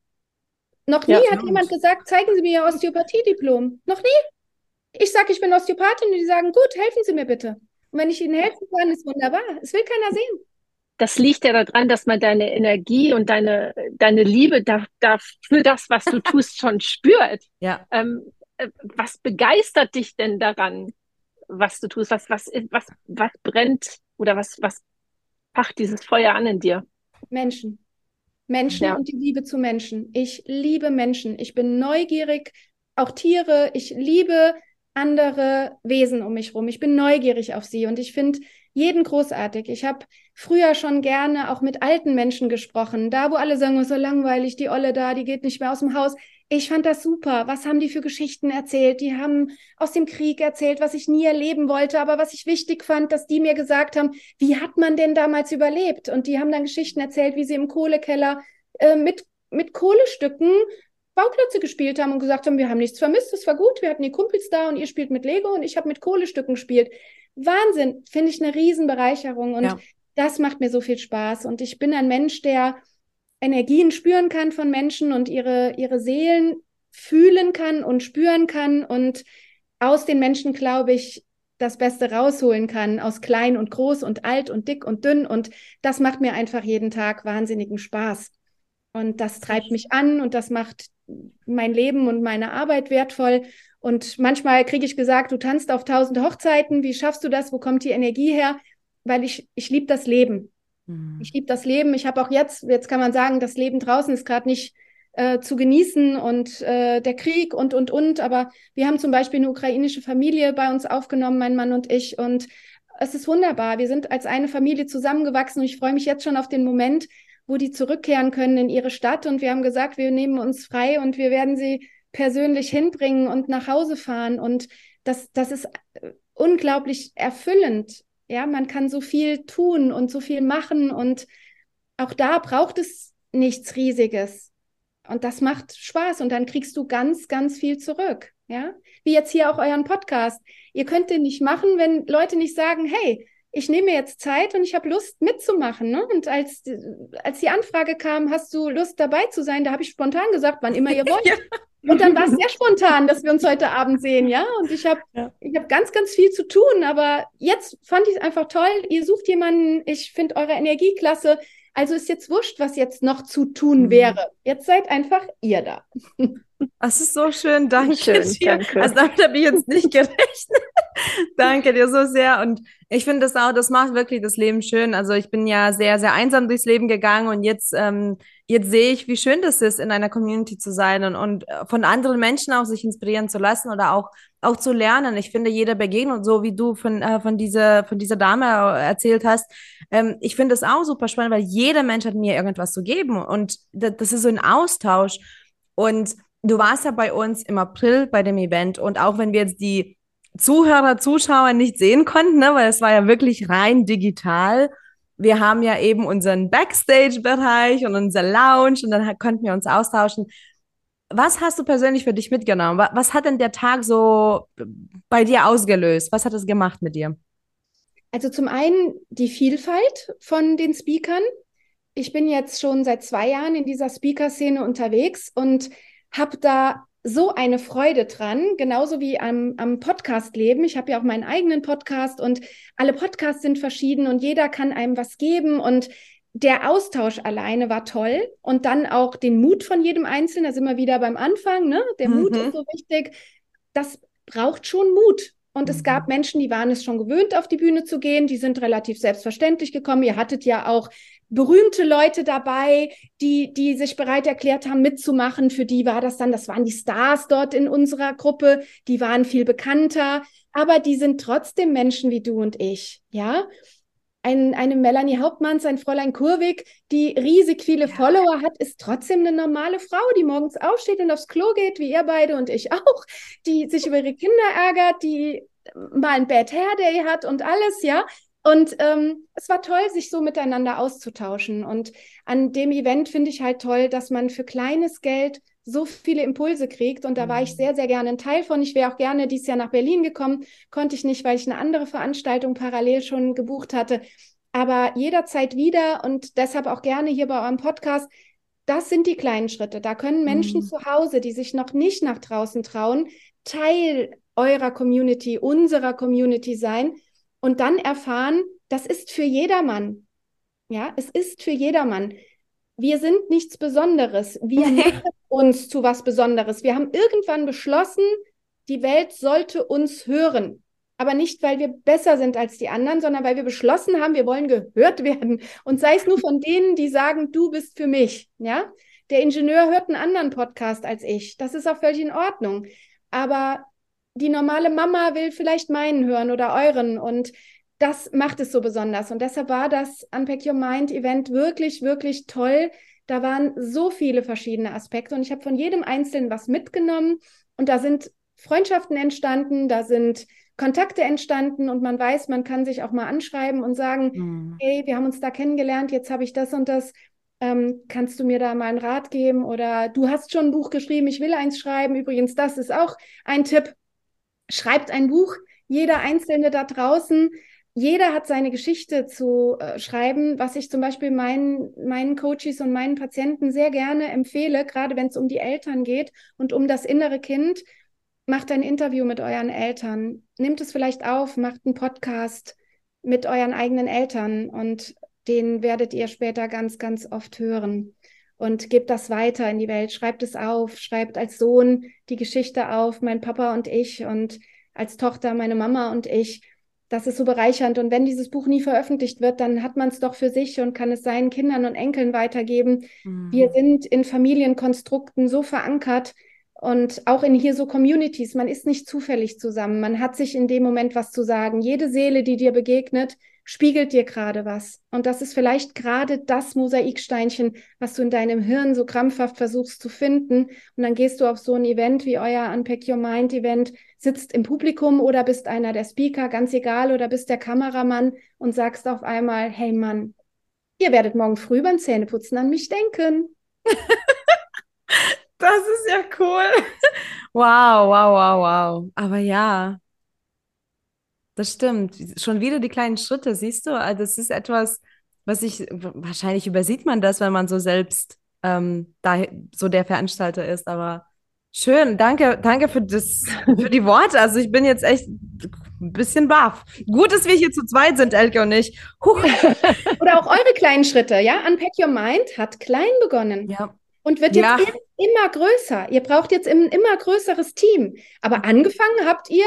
Noch nie ja, hat jemand gesagt, zeigen Sie mir Ihr Osteopathie-Diplom. Noch nie. Ich sage, ich bin Osteopathin und die sagen, gut, helfen Sie mir bitte. Und wenn ich Ihnen helfen kann, ist wunderbar. Es will keiner sehen das liegt ja daran, dass man deine Energie und deine, deine Liebe da, da für das, was du tust, schon spürt. Ja. Ähm, äh, was begeistert dich denn daran, was du tust? Was, was, was, was brennt oder was, was pacht dieses Feuer an in dir? Menschen. Menschen ja. und die Liebe zu Menschen. Ich liebe Menschen. Ich bin neugierig, auch Tiere. Ich liebe andere Wesen um mich herum. Ich bin neugierig auf sie und ich finde jeden großartig. Ich habe früher schon gerne auch mit alten Menschen gesprochen, da wo alle sagen, oh, so langweilig, die Olle da, die geht nicht mehr aus dem Haus. Ich fand das super. Was haben die für Geschichten erzählt? Die haben aus dem Krieg erzählt, was ich nie erleben wollte, aber was ich wichtig fand, dass die mir gesagt haben, wie hat man denn damals überlebt? Und die haben dann Geschichten erzählt, wie sie im Kohlekeller äh, mit, mit Kohlestücken Bauklötze gespielt haben und gesagt haben, wir haben nichts vermisst, das war gut, wir hatten die Kumpels da und ihr spielt mit Lego und ich habe mit Kohlestücken gespielt. Wahnsinn, finde ich eine Riesenbereicherung und ja. das macht mir so viel Spaß. Und ich bin ein Mensch, der Energien spüren kann von Menschen und ihre, ihre Seelen fühlen kann und spüren kann und aus den Menschen, glaube ich, das Beste rausholen kann, aus klein und groß und alt und dick und dünn. Und das macht mir einfach jeden Tag wahnsinnigen Spaß. Und das treibt mich an und das macht mein Leben und meine Arbeit wertvoll. Und manchmal kriege ich gesagt, du tanzt auf tausend Hochzeiten, wie schaffst du das? Wo kommt die Energie her? Weil ich, ich liebe das Leben. Mhm. Ich liebe das Leben. Ich habe auch jetzt, jetzt kann man sagen, das Leben draußen ist gerade nicht äh, zu genießen und äh, der Krieg und, und, und. Aber wir haben zum Beispiel eine ukrainische Familie bei uns aufgenommen, mein Mann und ich. Und es ist wunderbar. Wir sind als eine Familie zusammengewachsen und ich freue mich jetzt schon auf den Moment, wo die zurückkehren können in ihre Stadt. Und wir haben gesagt, wir nehmen uns frei und wir werden sie persönlich hinbringen und nach Hause fahren. Und das, das ist äh, unglaublich erfüllend. Ja, man kann so viel tun und so viel machen. Und auch da braucht es nichts Riesiges. Und das macht Spaß. Und dann kriegst du ganz, ganz viel zurück. Ja, wie jetzt hier auch euren Podcast. Ihr könnt den nicht machen, wenn Leute nicht sagen, hey, ich nehme jetzt Zeit und ich habe Lust mitzumachen. Ne? Und als, als die Anfrage kam, hast du Lust dabei zu sein, da habe ich spontan gesagt, wann immer ihr wollt. ja. Und dann war es sehr spontan, dass wir uns heute Abend sehen, ja. Und ich habe ja. hab ganz, ganz viel zu tun, aber jetzt fand ich es einfach toll. Ihr sucht jemanden, ich finde eure Energie klasse. Also ist jetzt wurscht, was jetzt noch zu tun mhm. wäre. Jetzt seid einfach ihr da. Das ist so schön, danke schön, dir. Danke. Also damit habe ich jetzt nicht gerechnet. danke dir so sehr. Und ich finde das auch, das macht wirklich das Leben schön. Also ich bin ja sehr, sehr einsam durchs Leben gegangen und jetzt, ähm, jetzt sehe ich, wie schön das ist, in einer Community zu sein und, und von anderen Menschen auch sich inspirieren zu lassen oder auch, auch zu lernen. Ich finde, jede Begegnung, so wie du von, äh, von, dieser, von dieser Dame erzählt hast, ähm, ich finde das auch super spannend, weil jeder Mensch hat mir irgendwas zu geben und das, das ist so ein Austausch. Und du warst ja bei uns im April bei dem Event und auch wenn wir jetzt die Zuhörer, Zuschauer nicht sehen konnten, ne, weil es war ja wirklich rein digital. Wir haben ja eben unseren Backstage-Bereich und unser Lounge und dann konnten wir uns austauschen. Was hast du persönlich für dich mitgenommen? Was hat denn der Tag so bei dir ausgelöst? Was hat es gemacht mit dir? Also zum einen die Vielfalt von den Speakern. Ich bin jetzt schon seit zwei Jahren in dieser Speaker-Szene unterwegs und habe da so eine Freude dran, genauso wie am, am Podcast leben. Ich habe ja auch meinen eigenen Podcast und alle Podcasts sind verschieden und jeder kann einem was geben und der Austausch alleine war toll und dann auch den Mut von jedem Einzelnen, da sind wir wieder beim Anfang, ne? Der mhm. Mut ist so wichtig. Das braucht schon Mut. Und es gab mhm. Menschen, die waren es schon gewöhnt, auf die Bühne zu gehen, die sind relativ selbstverständlich gekommen. Ihr hattet ja auch berühmte Leute dabei, die, die sich bereit erklärt haben, mitzumachen. Für die war das dann, das waren die Stars dort in unserer Gruppe, die waren viel bekannter, aber die sind trotzdem Menschen wie du und ich, ja. Ein, eine Melanie Hauptmanns, ein Fräulein Kurwig, die riesig viele ja. Follower hat, ist trotzdem eine normale Frau, die morgens aufsteht und aufs Klo geht, wie ihr beide und ich auch, die sich über ihre Kinder ärgert, die mal ein Bad Hair Day hat und alles, ja. Und ähm, es war toll, sich so miteinander auszutauschen. Und an dem Event finde ich halt toll, dass man für kleines Geld so viele Impulse kriegt. Und da war ich mhm. sehr, sehr gerne ein Teil von. Ich wäre auch gerne dieses Jahr nach Berlin gekommen, konnte ich nicht, weil ich eine andere Veranstaltung parallel schon gebucht hatte. Aber jederzeit wieder und deshalb auch gerne hier bei eurem Podcast. Das sind die kleinen Schritte. Da können Menschen mhm. zu Hause, die sich noch nicht nach draußen trauen, Teil eurer Community, unserer Community sein und dann erfahren, das ist für jedermann. Ja, es ist für jedermann. Wir sind nichts Besonderes. Wir machen uns zu was Besonderes. Wir haben irgendwann beschlossen, die Welt sollte uns hören. Aber nicht, weil wir besser sind als die anderen, sondern weil wir beschlossen haben, wir wollen gehört werden. Und sei es nur von denen, die sagen, du bist für mich. Ja, der Ingenieur hört einen anderen Podcast als ich. Das ist auch völlig in Ordnung. Aber die normale Mama will vielleicht meinen hören oder euren und das macht es so besonders. Und deshalb war das Unpack Your Mind Event wirklich, wirklich toll. Da waren so viele verschiedene Aspekte und ich habe von jedem Einzelnen was mitgenommen und da sind Freundschaften entstanden, da sind Kontakte entstanden und man weiß, man kann sich auch mal anschreiben und sagen, mhm. hey, wir haben uns da kennengelernt, jetzt habe ich das und das. Ähm, kannst du mir da mal einen Rat geben? Oder du hast schon ein Buch geschrieben, ich will eins schreiben. Übrigens, das ist auch ein Tipp schreibt ein Buch, jeder Einzelne da draußen. Jeder hat seine Geschichte zu äh, schreiben, was ich zum Beispiel meinen, meinen Coaches und meinen Patienten sehr gerne empfehle, gerade wenn es um die Eltern geht und um das innere Kind. Macht ein Interview mit euren Eltern, nehmt es vielleicht auf, macht einen Podcast mit euren eigenen Eltern und den werdet ihr später ganz, ganz oft hören und gebt das weiter in die Welt. Schreibt es auf, schreibt als Sohn die Geschichte auf, mein Papa und ich und als Tochter meine Mama und ich. Das ist so bereichernd. Und wenn dieses Buch nie veröffentlicht wird, dann hat man es doch für sich und kann es seinen Kindern und Enkeln weitergeben. Mhm. Wir sind in Familienkonstrukten so verankert und auch in hier so Communities. Man ist nicht zufällig zusammen. Man hat sich in dem Moment was zu sagen. Jede Seele, die dir begegnet, spiegelt dir gerade was. Und das ist vielleicht gerade das Mosaiksteinchen, was du in deinem Hirn so krampfhaft versuchst zu finden. Und dann gehst du auf so ein Event wie euer Unpack Your Mind Event, sitzt im Publikum oder bist einer der Speaker, ganz egal, oder bist der Kameramann und sagst auf einmal, hey Mann, ihr werdet morgen früh beim Zähneputzen an mich denken. das ist ja cool. Wow, wow, wow, wow. Aber ja, das stimmt. Schon wieder die kleinen Schritte, siehst du? Also das ist etwas, was ich, wahrscheinlich übersieht man das, wenn man so selbst ähm, da so der Veranstalter ist, aber Schön, danke, danke für das, für die Worte. Also ich bin jetzt echt ein bisschen baff. Gut, dass wir hier zu zweit sind, Elke und ich. Huch. Oder auch eure kleinen Schritte, ja? Unpack Your Mind hat klein begonnen. Ja. Und wird jetzt ja. immer größer. Ihr braucht jetzt ein immer größeres Team. Aber angefangen habt ihr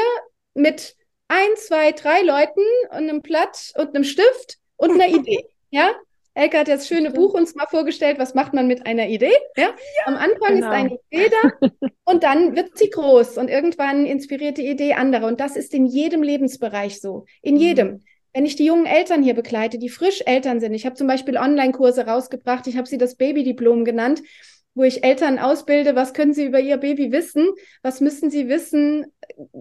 mit ein, zwei, drei Leuten und einem Blatt und einem Stift und einer Idee. Ja? Elke hat das schöne Buch uns mal vorgestellt, was macht man mit einer Idee? Ja? Am Anfang genau. ist eine Idee da und dann wird sie groß und irgendwann inspiriert die Idee andere. Und das ist in jedem Lebensbereich so. In mhm. jedem. Wenn ich die jungen Eltern hier begleite, die frisch Eltern sind, ich habe zum Beispiel Online-Kurse rausgebracht, ich habe sie das Babydiplom genannt, wo ich Eltern ausbilde, was können sie über ihr Baby wissen, was müssen sie wissen,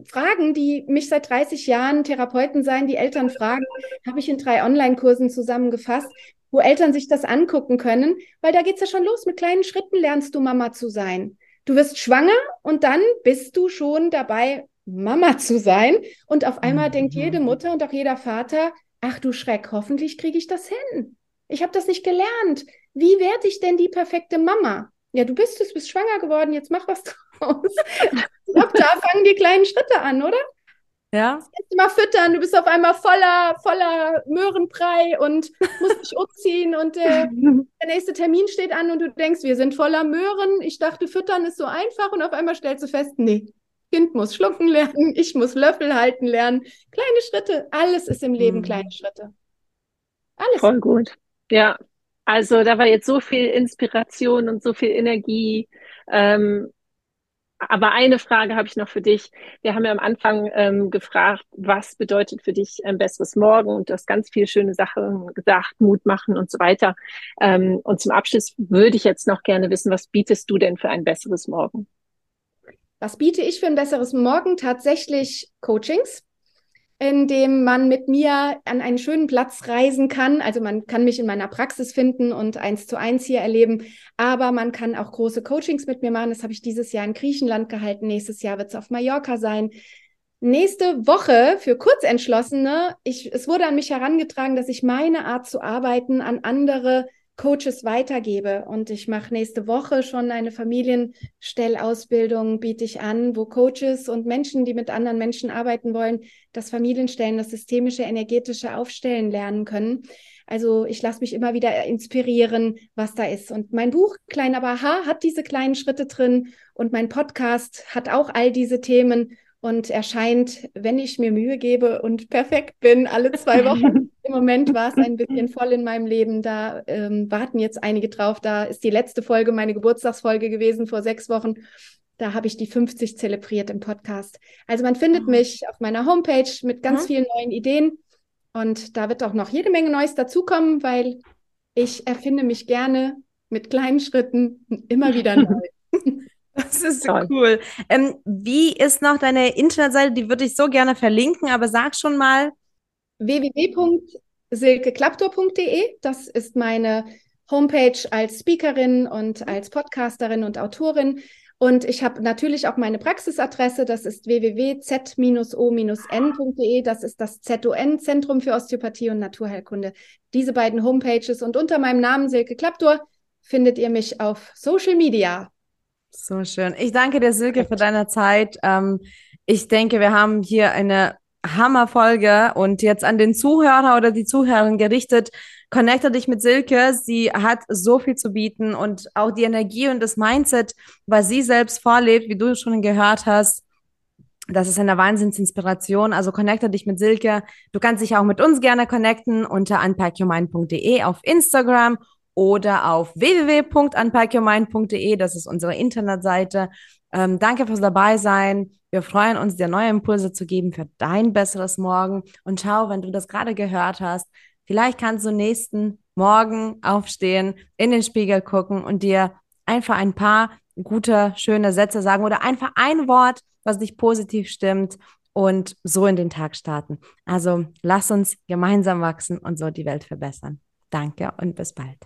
Fragen, die mich seit 30 Jahren Therapeuten sein, die Eltern fragen, habe ich in drei Online-Kursen zusammengefasst, wo Eltern sich das angucken können, weil da geht es ja schon los. Mit kleinen Schritten lernst du Mama zu sein. Du wirst schwanger und dann bist du schon dabei, Mama zu sein. Und auf einmal mhm. denkt jede Mutter und auch jeder Vater, ach du Schreck, hoffentlich kriege ich das hin. Ich habe das nicht gelernt. Wie werde ich denn die perfekte Mama? Ja, du bist es, bist schwanger geworden, jetzt mach was draus. Ab da fangen die kleinen Schritte an, oder? Ja. Mal füttern, du bist auf einmal voller, voller Möhrenbrei und musst dich umziehen und äh, der nächste Termin steht an und du denkst, wir sind voller Möhren. Ich dachte, füttern ist so einfach und auf einmal stellst du fest, nee, Kind muss schlucken lernen, ich muss Löffel halten lernen. Kleine Schritte, alles ist im Leben mhm. kleine Schritte. Alles. Voll gut. Ja, also da war jetzt so viel Inspiration und so viel Energie. Ähm, aber eine Frage habe ich noch für dich. Wir haben ja am Anfang ähm, gefragt, was bedeutet für dich ein besseres Morgen? Und du hast ganz viele schöne Sachen gesagt, Mut machen und so weiter. Ähm, und zum Abschluss würde ich jetzt noch gerne wissen, was bietest du denn für ein besseres Morgen? Was biete ich für ein besseres Morgen? Tatsächlich Coachings in dem man mit mir an einen schönen Platz reisen kann. Also man kann mich in meiner Praxis finden und eins zu eins hier erleben, aber man kann auch große Coachings mit mir machen. Das habe ich dieses Jahr in Griechenland gehalten. Nächstes Jahr wird es auf Mallorca sein. Nächste Woche für Kurzentschlossene, ich, es wurde an mich herangetragen, dass ich meine Art zu arbeiten an andere Coaches weitergebe. Und ich mache nächste Woche schon eine Familienstellausbildung, biete ich an, wo Coaches und Menschen, die mit anderen Menschen arbeiten wollen, das Familienstellen, das systemische, energetische Aufstellen lernen können. Also ich lasse mich immer wieder inspirieren, was da ist. Und mein Buch Klein aber Aha hat diese kleinen Schritte drin und mein Podcast hat auch all diese Themen und erscheint, wenn ich mir Mühe gebe und perfekt bin, alle zwei Wochen. Im Moment war es ein bisschen voll in meinem Leben. Da ähm, warten jetzt einige drauf. Da ist die letzte Folge meine Geburtstagsfolge gewesen vor sechs Wochen. Da habe ich die 50 zelebriert im Podcast. Also man findet oh. mich auf meiner Homepage mit ganz mhm. vielen neuen Ideen. Und da wird auch noch jede Menge Neues dazukommen, weil ich erfinde mich gerne mit kleinen Schritten immer wieder neu. Das ist so cool. Ähm, wie ist noch deine Internetseite? Die würde ich so gerne verlinken, aber sag schon mal. www.silkeklaptor.de. Das ist meine Homepage als Speakerin und als Podcasterin und Autorin. Und ich habe natürlich auch meine Praxisadresse, das ist www.z-o-n.de, das ist das ZON, Zentrum für Osteopathie und Naturheilkunde. Diese beiden Homepages und unter meinem Namen Silke Klaptor findet ihr mich auf Social Media. So schön. Ich danke dir, Silke, für deine Zeit. Ähm, ich denke, wir haben hier eine Hammerfolge und jetzt an den Zuhörer oder die Zuhörerin gerichtet. Connecte dich mit Silke. Sie hat so viel zu bieten und auch die Energie und das Mindset, was sie selbst vorlebt, wie du schon gehört hast. Das ist eine Wahnsinnsinspiration. Also connecte dich mit Silke. Du kannst dich auch mit uns gerne connecten unter unpackyourmind.de auf Instagram oder auf www.unpackyourmind.de. Das ist unsere Internetseite. Ähm, danke fürs dabei sein. Wir freuen uns, dir neue Impulse zu geben für dein besseres Morgen. Und schau, wenn du das gerade gehört hast, vielleicht kannst du nächsten Morgen aufstehen, in den Spiegel gucken und dir einfach ein paar gute, schöne Sätze sagen oder einfach ein Wort, was dich positiv stimmt und so in den Tag starten. Also lass uns gemeinsam wachsen und so die Welt verbessern. Danke und bis bald.